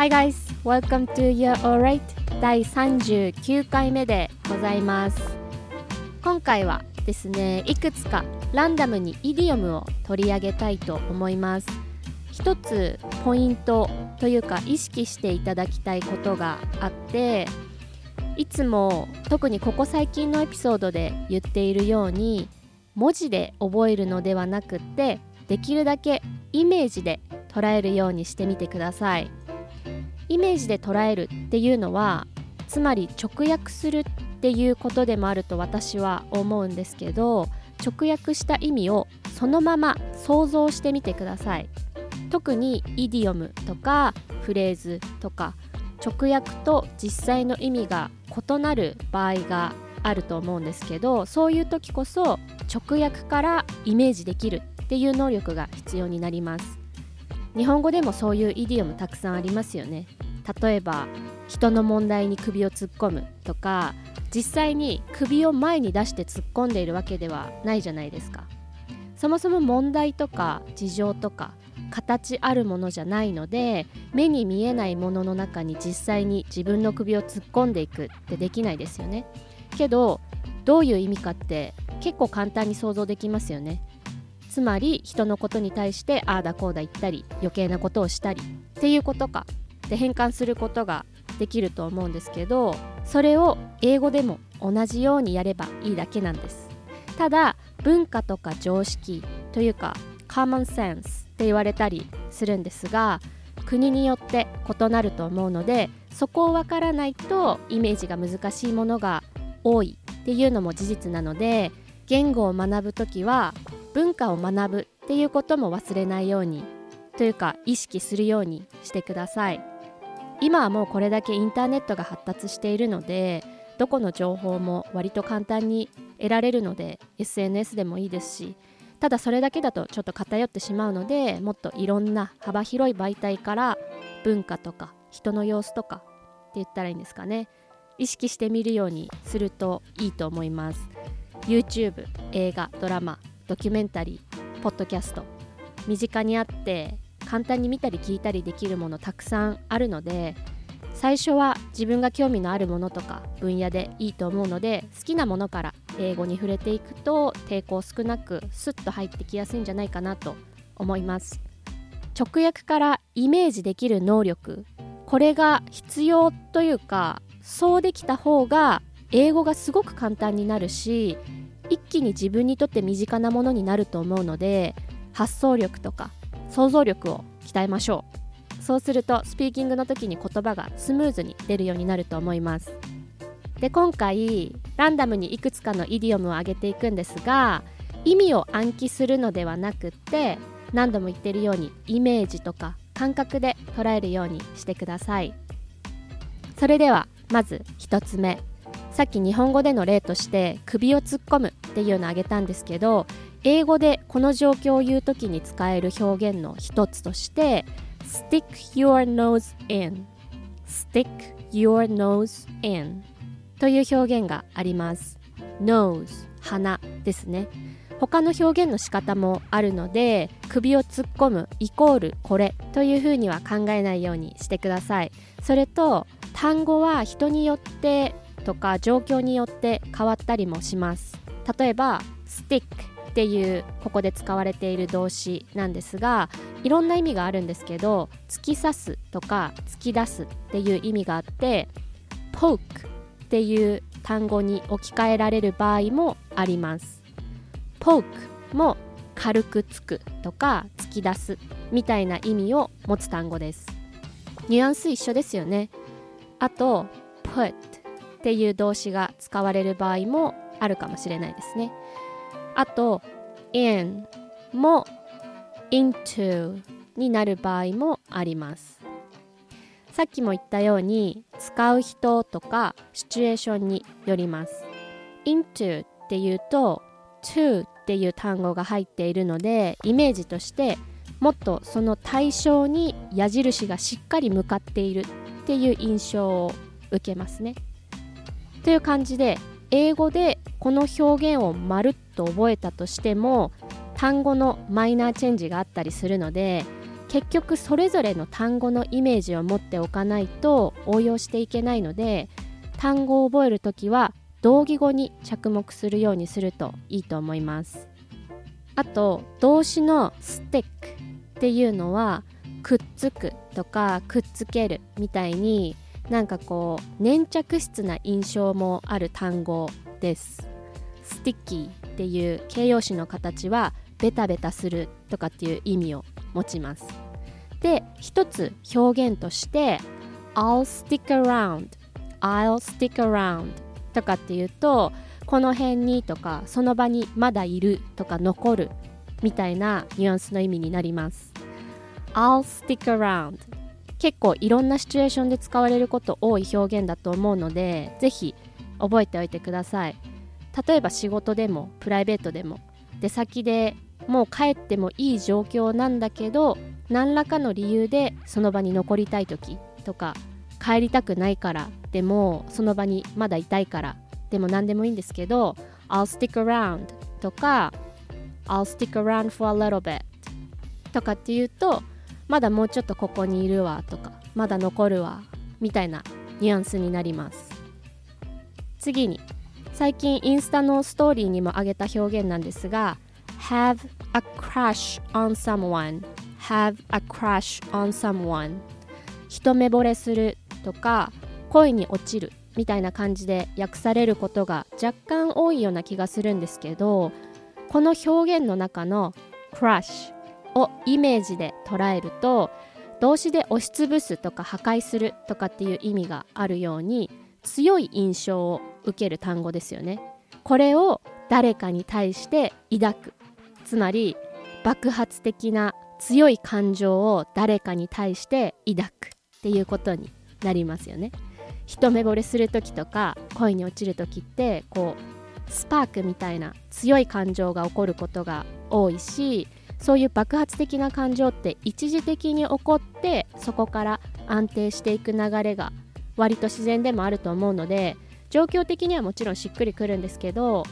Hi guys, welcome to Your Alright 第39回目でございます。今回はですねいくつかランダムにイディオムを取り上げたいと思います。一つポイントというか意識していただきたいことがあっていつも特にここ最近のエピソードで言っているように文字で覚えるのではなくってできるだけイメージで捉えるようにしてみてください。イメージで捉えるっていうのはつまり直訳するっていうことでもあると私は思うんですけど直訳した意味をそのまま想像してみてください。特にイディオムとかフレーズとか直訳と実際の意味が異なる場合があると思うんですけどそういう時こそ直訳からイメージできるっていう能力が必要になります。日本語でもそういうイディオムたくさんありますよね。例えば人の問題に首を突っ込むとか実際に首を前に出して突っ込んでいるわけではないじゃないですか。そもそも問題とか事情とか形あるものじゃないので目に見えないものの中に実際に自分の首を突っ込んでいくってできないですよね。けどどういう意味かって結構簡単に想像できますよね。つまり人のことに対してああだこうだ言ったり余計なことをしたりっていうことか。で変換することができると思うんですけどそれを英語でも同じようにやればいいだけなんです。ただ文化とか常識というか common sense って言われたりするんですが国によって異なると思うのでそこをわからないとイメージが難しいものが多いっていうのも事実なので言語を学ぶ時は文化を学ぶっていうことも忘れないようにというか意識するようにしてください。今はもうこれだけインターネットが発達しているのでどこの情報も割と簡単に得られるので SNS でもいいですしただそれだけだとちょっと偏ってしまうのでもっといろんな幅広い媒体から文化とか人の様子とかって言ったらいいんですかね。意識してみるようにするといいと思います。YouTube 映画ドラマドキュメンタリーポッドキャスト。身近にあって簡単に見たり聞いたりできるものたくさんあるので最初は自分が興味のあるものとか分野でいいと思うので好きなものから英語に触れていくと抵抗少なくスッと入ってきやすいんじゃないかなと思います。直訳からイメージできる能力これが必要というかそうできた方が英語がすごく簡単になるし一気に自分にとって身近なものになると思うので発想力とか想像力を鍛えましょう。そうするとスピーキングの時に言葉がスムーズに出るようになると思います。で今回ランダムにいくつかのイディオムを挙げていくんですが意味を暗記するのではなくって何度も言ってるようにイメージとか感覚で捉えるようにしてください。それではまず1つ目。さっき日本語での例として首を突っ込むっていうのを挙げたんですけど英語でこの状況を言う時に使える表現の一つとして stick your nose in stick your nose in という表現があります。nose 鼻ですね。他の表現の仕方もあるので首を突っ込むイコールこれというふうには考えないようにしてください。それと単語は人によってとか状況によって変わったりもします。例えば stick っていうここで使われている動詞なんですがいろんな意味があるんですけど突き刺すとか突き出すっていう意味があって poke っていう単語に置き換えられる場合もあります。poke も軽くつくとか突き出すみたいな意味を持つ単語です。ニュアンス一緒ですよね。あと put っていう動詞が使われる場合もあるかもしれないですね。あと in も into になる場合もあります。さっきも言ったように使う人とかシチュエーションによります。into っていうと to っていう単語が入っているのでイメージとしてもっとその対象に矢印がしっかり向かっているっていう印象を受けますね。という感じで英語でこの表現をまるっと覚えたとしても単語のマイナーチェンジがあったりするので結局それぞれの単語のイメージを持っておかないと応用していけないので単語を覚えるときは同義語に着目するようにするといいと思います。あと動詞の stick っていうのはくっつくとかくっつけるみたいになんかこう粘着質な印象もある単語です。sticky っていう形容詞の形はベタベタするとかっていう意味を持ちます。で一つ表現として I'll stick around I'll stick around とかっていうとこの辺にとかその場にまだいるとか残るみたいなニュアンスの意味になります。I'll stick around 結構いろんなシチュエーションで使われること多い表現だと思うのでぜひ覚えておいてください。例えば仕事でもプライベートでも。出先でもう帰ってもいい状況なんだけど何らかの理由でその場に残りたい時とか帰りたくないからでもその場にまだいたいからでも何でもいいんですけど I'll stick around とか I'll stick around for a little bit とかっていうとまだもうちょっとここにいるわとかまだ残るわみたいなニュアンスになります。次に最近インスタのストーリーにも挙げた表現なんですが have a crush on someone. Have a crush on someone. 一目惚れするとか恋に落ちるみたいな感じで訳されることが若干多いような気がするんですけどこの表現の中の crush をイメージで捉えると動詞で押しつぶすとか破壊するとかっていう意味があるように強い印象を受ける単語ですよね。これを誰かに対して抱く。つまり爆発的な強い感情を誰かに対して抱く。っていうことになりますよね。一目惚れする時とか恋に落ちる時ってこうスパークみたいな強い感情が起こることが多いしそういう爆発的な感情って一時的に起こってそこから安定していく流れが割と自然でもあると思うので状況的にはもちろんしっくりくるんですけど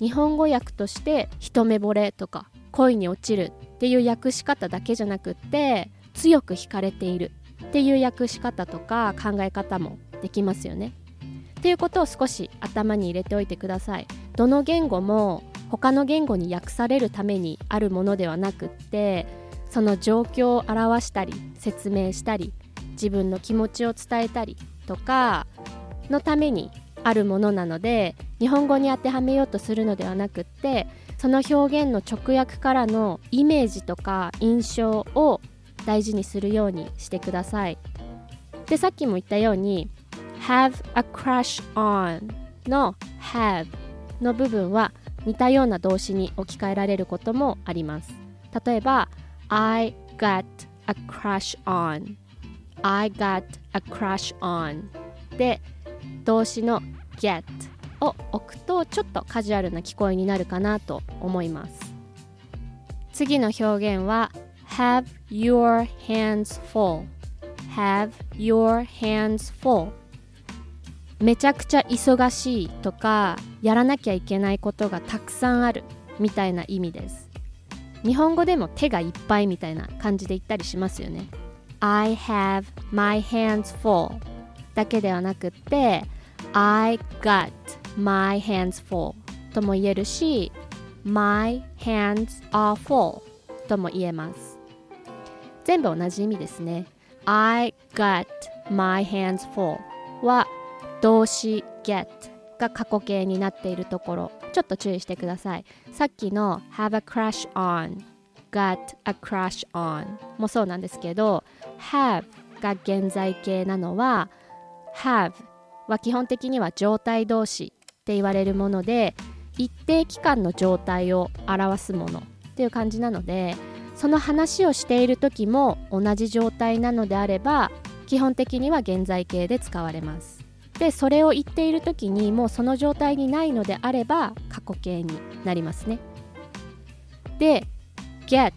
日本語訳として一目惚れとか恋に落ちるっていう訳し方だけじゃなくって強く惹かれているっていう訳し方とか考え方もできますよね。っていうことを少し頭に入れておいてください。どの言語も他の言語に訳されるためにあるものではなくってその状況を表したり説明したり自分の気持ちを伝えたりとかのためにあるものなので日本語に当てはめようとするのではなくってその表現の直訳からのイメージとか印象を大事にするようにしてください。でさっきも言ったように have a crush on の have の部分は似たような動詞に置き換えられることもあります。例えば I got a crush on. I got a crush on. で動詞の get を置くとちょっとカジュアルな聞こえになるかなと思います。次の表現は have your hands full. Have your hands full. めちゃくちゃ忙しいとかやらなきゃいけないことがたくさんあるみたいな意味です。日本語でも手がいっぱいみたいな感じで言ったりしますよね。I have my hands full だけではなくって I got my hands full とも言えるし My hands are full とも言えます。全部同じ意味ですね。I got my hands full は動詞 get が過去形になっているところ。ちょっと注意してください。さっきの have a crush on got a crush on もそうなんですけど have が現在形なのは have は基本的には状態動詞って言われるもので一定期間の状態を表すものっていう感じなのでその話をしている時も同じ状態なのであれば基本的には現在形で使われます。でそれを言っている時にもうその状態にないのであれば過去形になりますね。で get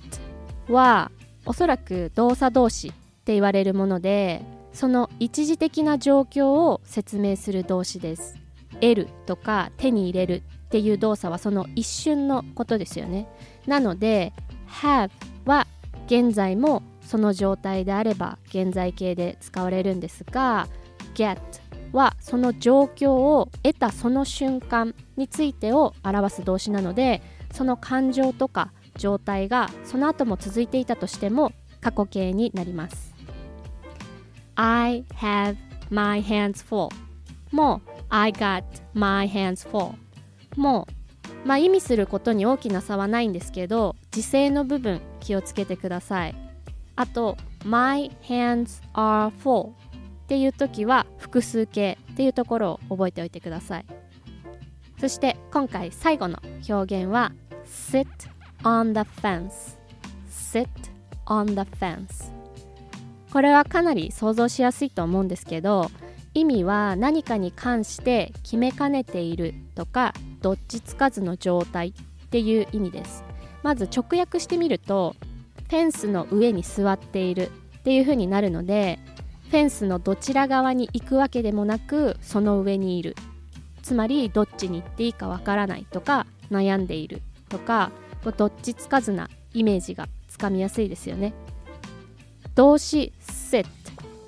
はおそらく動作動詞って言われるものでその一時的な状況を説明する動詞です。得るとか手に入れるっていう動作はその一瞬のことですよね。なので have は現在もその状態であれば現在形で使われるんですが get はその状況を得たその瞬間についてを表す動詞なのでその感情とか状態がその後も続いていたとしても過去形になります。I have my hands full. も I got my hands full. もまあ意味することに大きな差はないんですけど時制の部分気をつけてください。あと my hands are full. っていう時は複数形っていうところを覚えておいてください。そして今回最後の表現は sit on the fence sit on the fence これはかなり想像しやすいと思うんですけど意味は何かに関して決めかねているとかどっちつかずの状態っていう意味です。まず直訳してみるとフェンスの上に座っているっていう風になるのでフェンスのどちら側に行くわけでもなくその上にいる。つまりどっちに行っていいかわからないとか悩んでいるとかどっちつかずなイメージがつかみやすいですよね。動詞 sit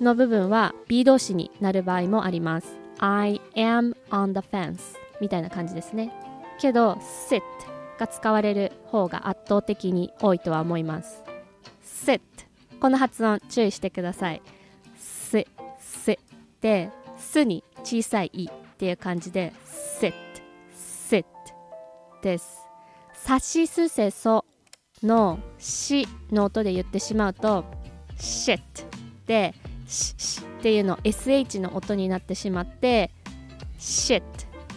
の部分は B 動詞になる場合もあります。I am on the fence みたいな感じですね。けど sit が使われる方が圧倒的に多いとは思います。sit この発音注意してください。で「す」に小さい「い」っていう感じで sit sit です。さしすせそのしの音で言ってしまうと shit でししっていうの sh の音になってしまって shit っ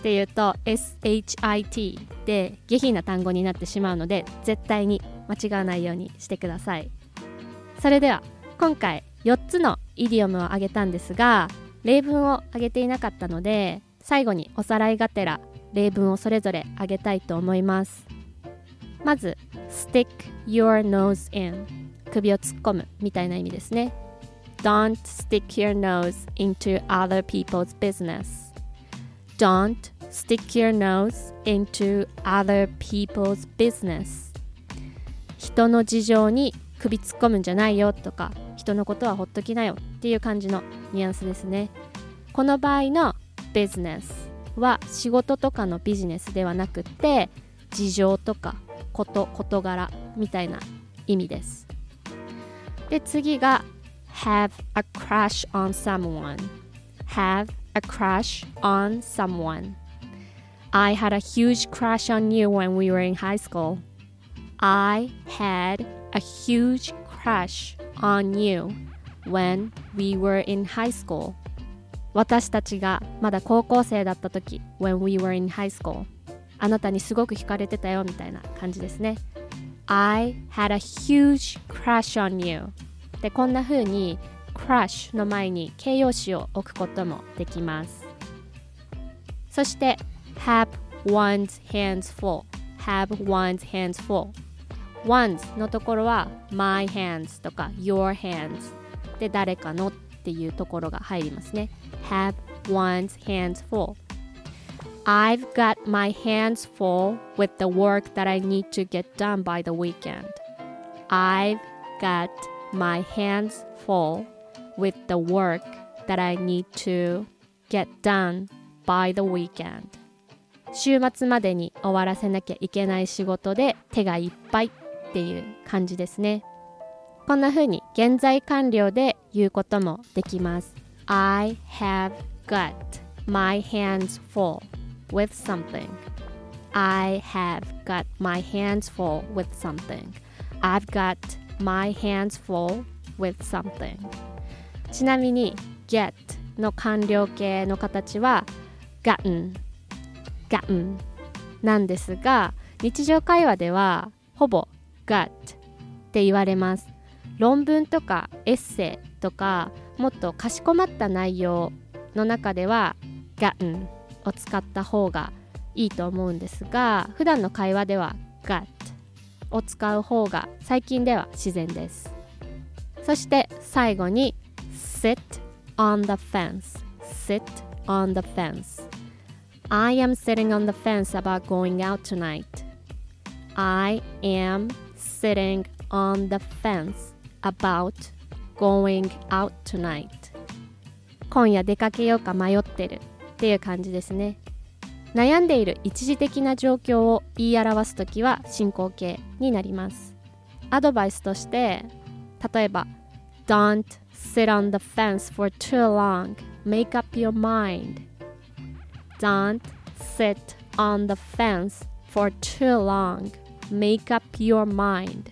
ていうと shit で下品な単語になってしまうので絶対に間違わないようにしてください。それでは今回4つのイディオムを挙げたんですが例文を挙げていなかったので最後におさらいがてら例文をそれぞれ挙げたいと思いますまず stick your nose in 首を突っ込むみたいな意味ですね Don't stick your nose into other people's business Don't stick your nose into other people's business 人の事情に首突っ込むんじゃないよとか人のことはほっときなよっていう感じのニュアンスですねこの場合の business は仕事とかのビジネスではなくて事情とかこと事柄みたいな意味ですで次が have a crush on someone have a crush on someone I had a huge crush on you when we were in high school I had a huge crush on you when we were in high school 私たちがまだ高校生だった時 when we were in high school あなたにすごく惹かれてたよみたいな感じですね I had a huge crush on you でこんな風に crush の前に形容詞を置くこともできますそして have one's hands full have one's hands full one's のところは my hands とか your hands で誰かのっていうところが入りますね have one's hands full I've got my hands full with the work that I need to get done by the weekend. I've got my hands full with the work that I need to get done by the weekend. 週末までに終わらせなきゃいけない仕事で手がいっぱいっていう感じですね。こんな風に現在完了で言うこともできます。I have got my hands full with something. I have got my hands full with something. I've got my hands full with something. ちなみに get の完了形の形は gotten, gotten なんですが日常会話ではほぼ got って言われます論文とかエッセイとかもっとかしこまった内容の中では gotten を使った方がいいと思うんですが普段の会話では got を使う方が最近では自然ですそして最後に sit on the fence sit on the fence I am sitting on the fence about going out tonight I am sitting on the fence about going out tonight 今夜出かけようか迷ってるっていう感じですね悩んでいる一時的な状況を言い表す時は進行形になりますアドバイスとして例えば Don't sit on the fence for too long make up your mind Don't sit on the fence for too long make up your mind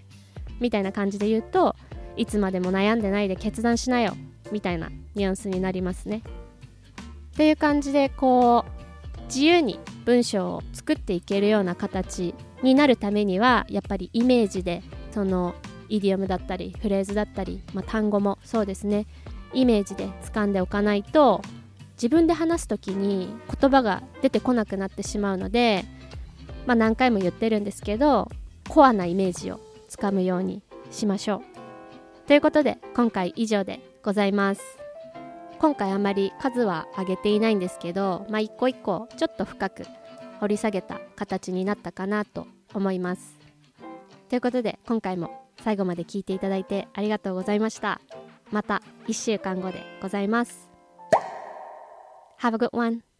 みたいな感じで言うといつまでも悩んでないで決断しなよみたいなニュアンスになりますね。っていう感じでこう自由に文章を作っていけるような形になるためにはやっぱりイメージでそのイディオムだったりフレーズだったり、まあ、単語もそうですねイメージで掴んでおかないと自分で話す時に言葉が出てこなくなってしまうので、まあ、何回も言ってるんですけどコアなイメージをつかむようにしましょう。ということで今回以上でございます。今回あまり数は上げていないんですけどまあ一個一個ちょっと深く掘り下げた形になったかなと思います。ということで今回も最後まで聞いていただいてありがとうございました。また1週間後でございます。Have a good one.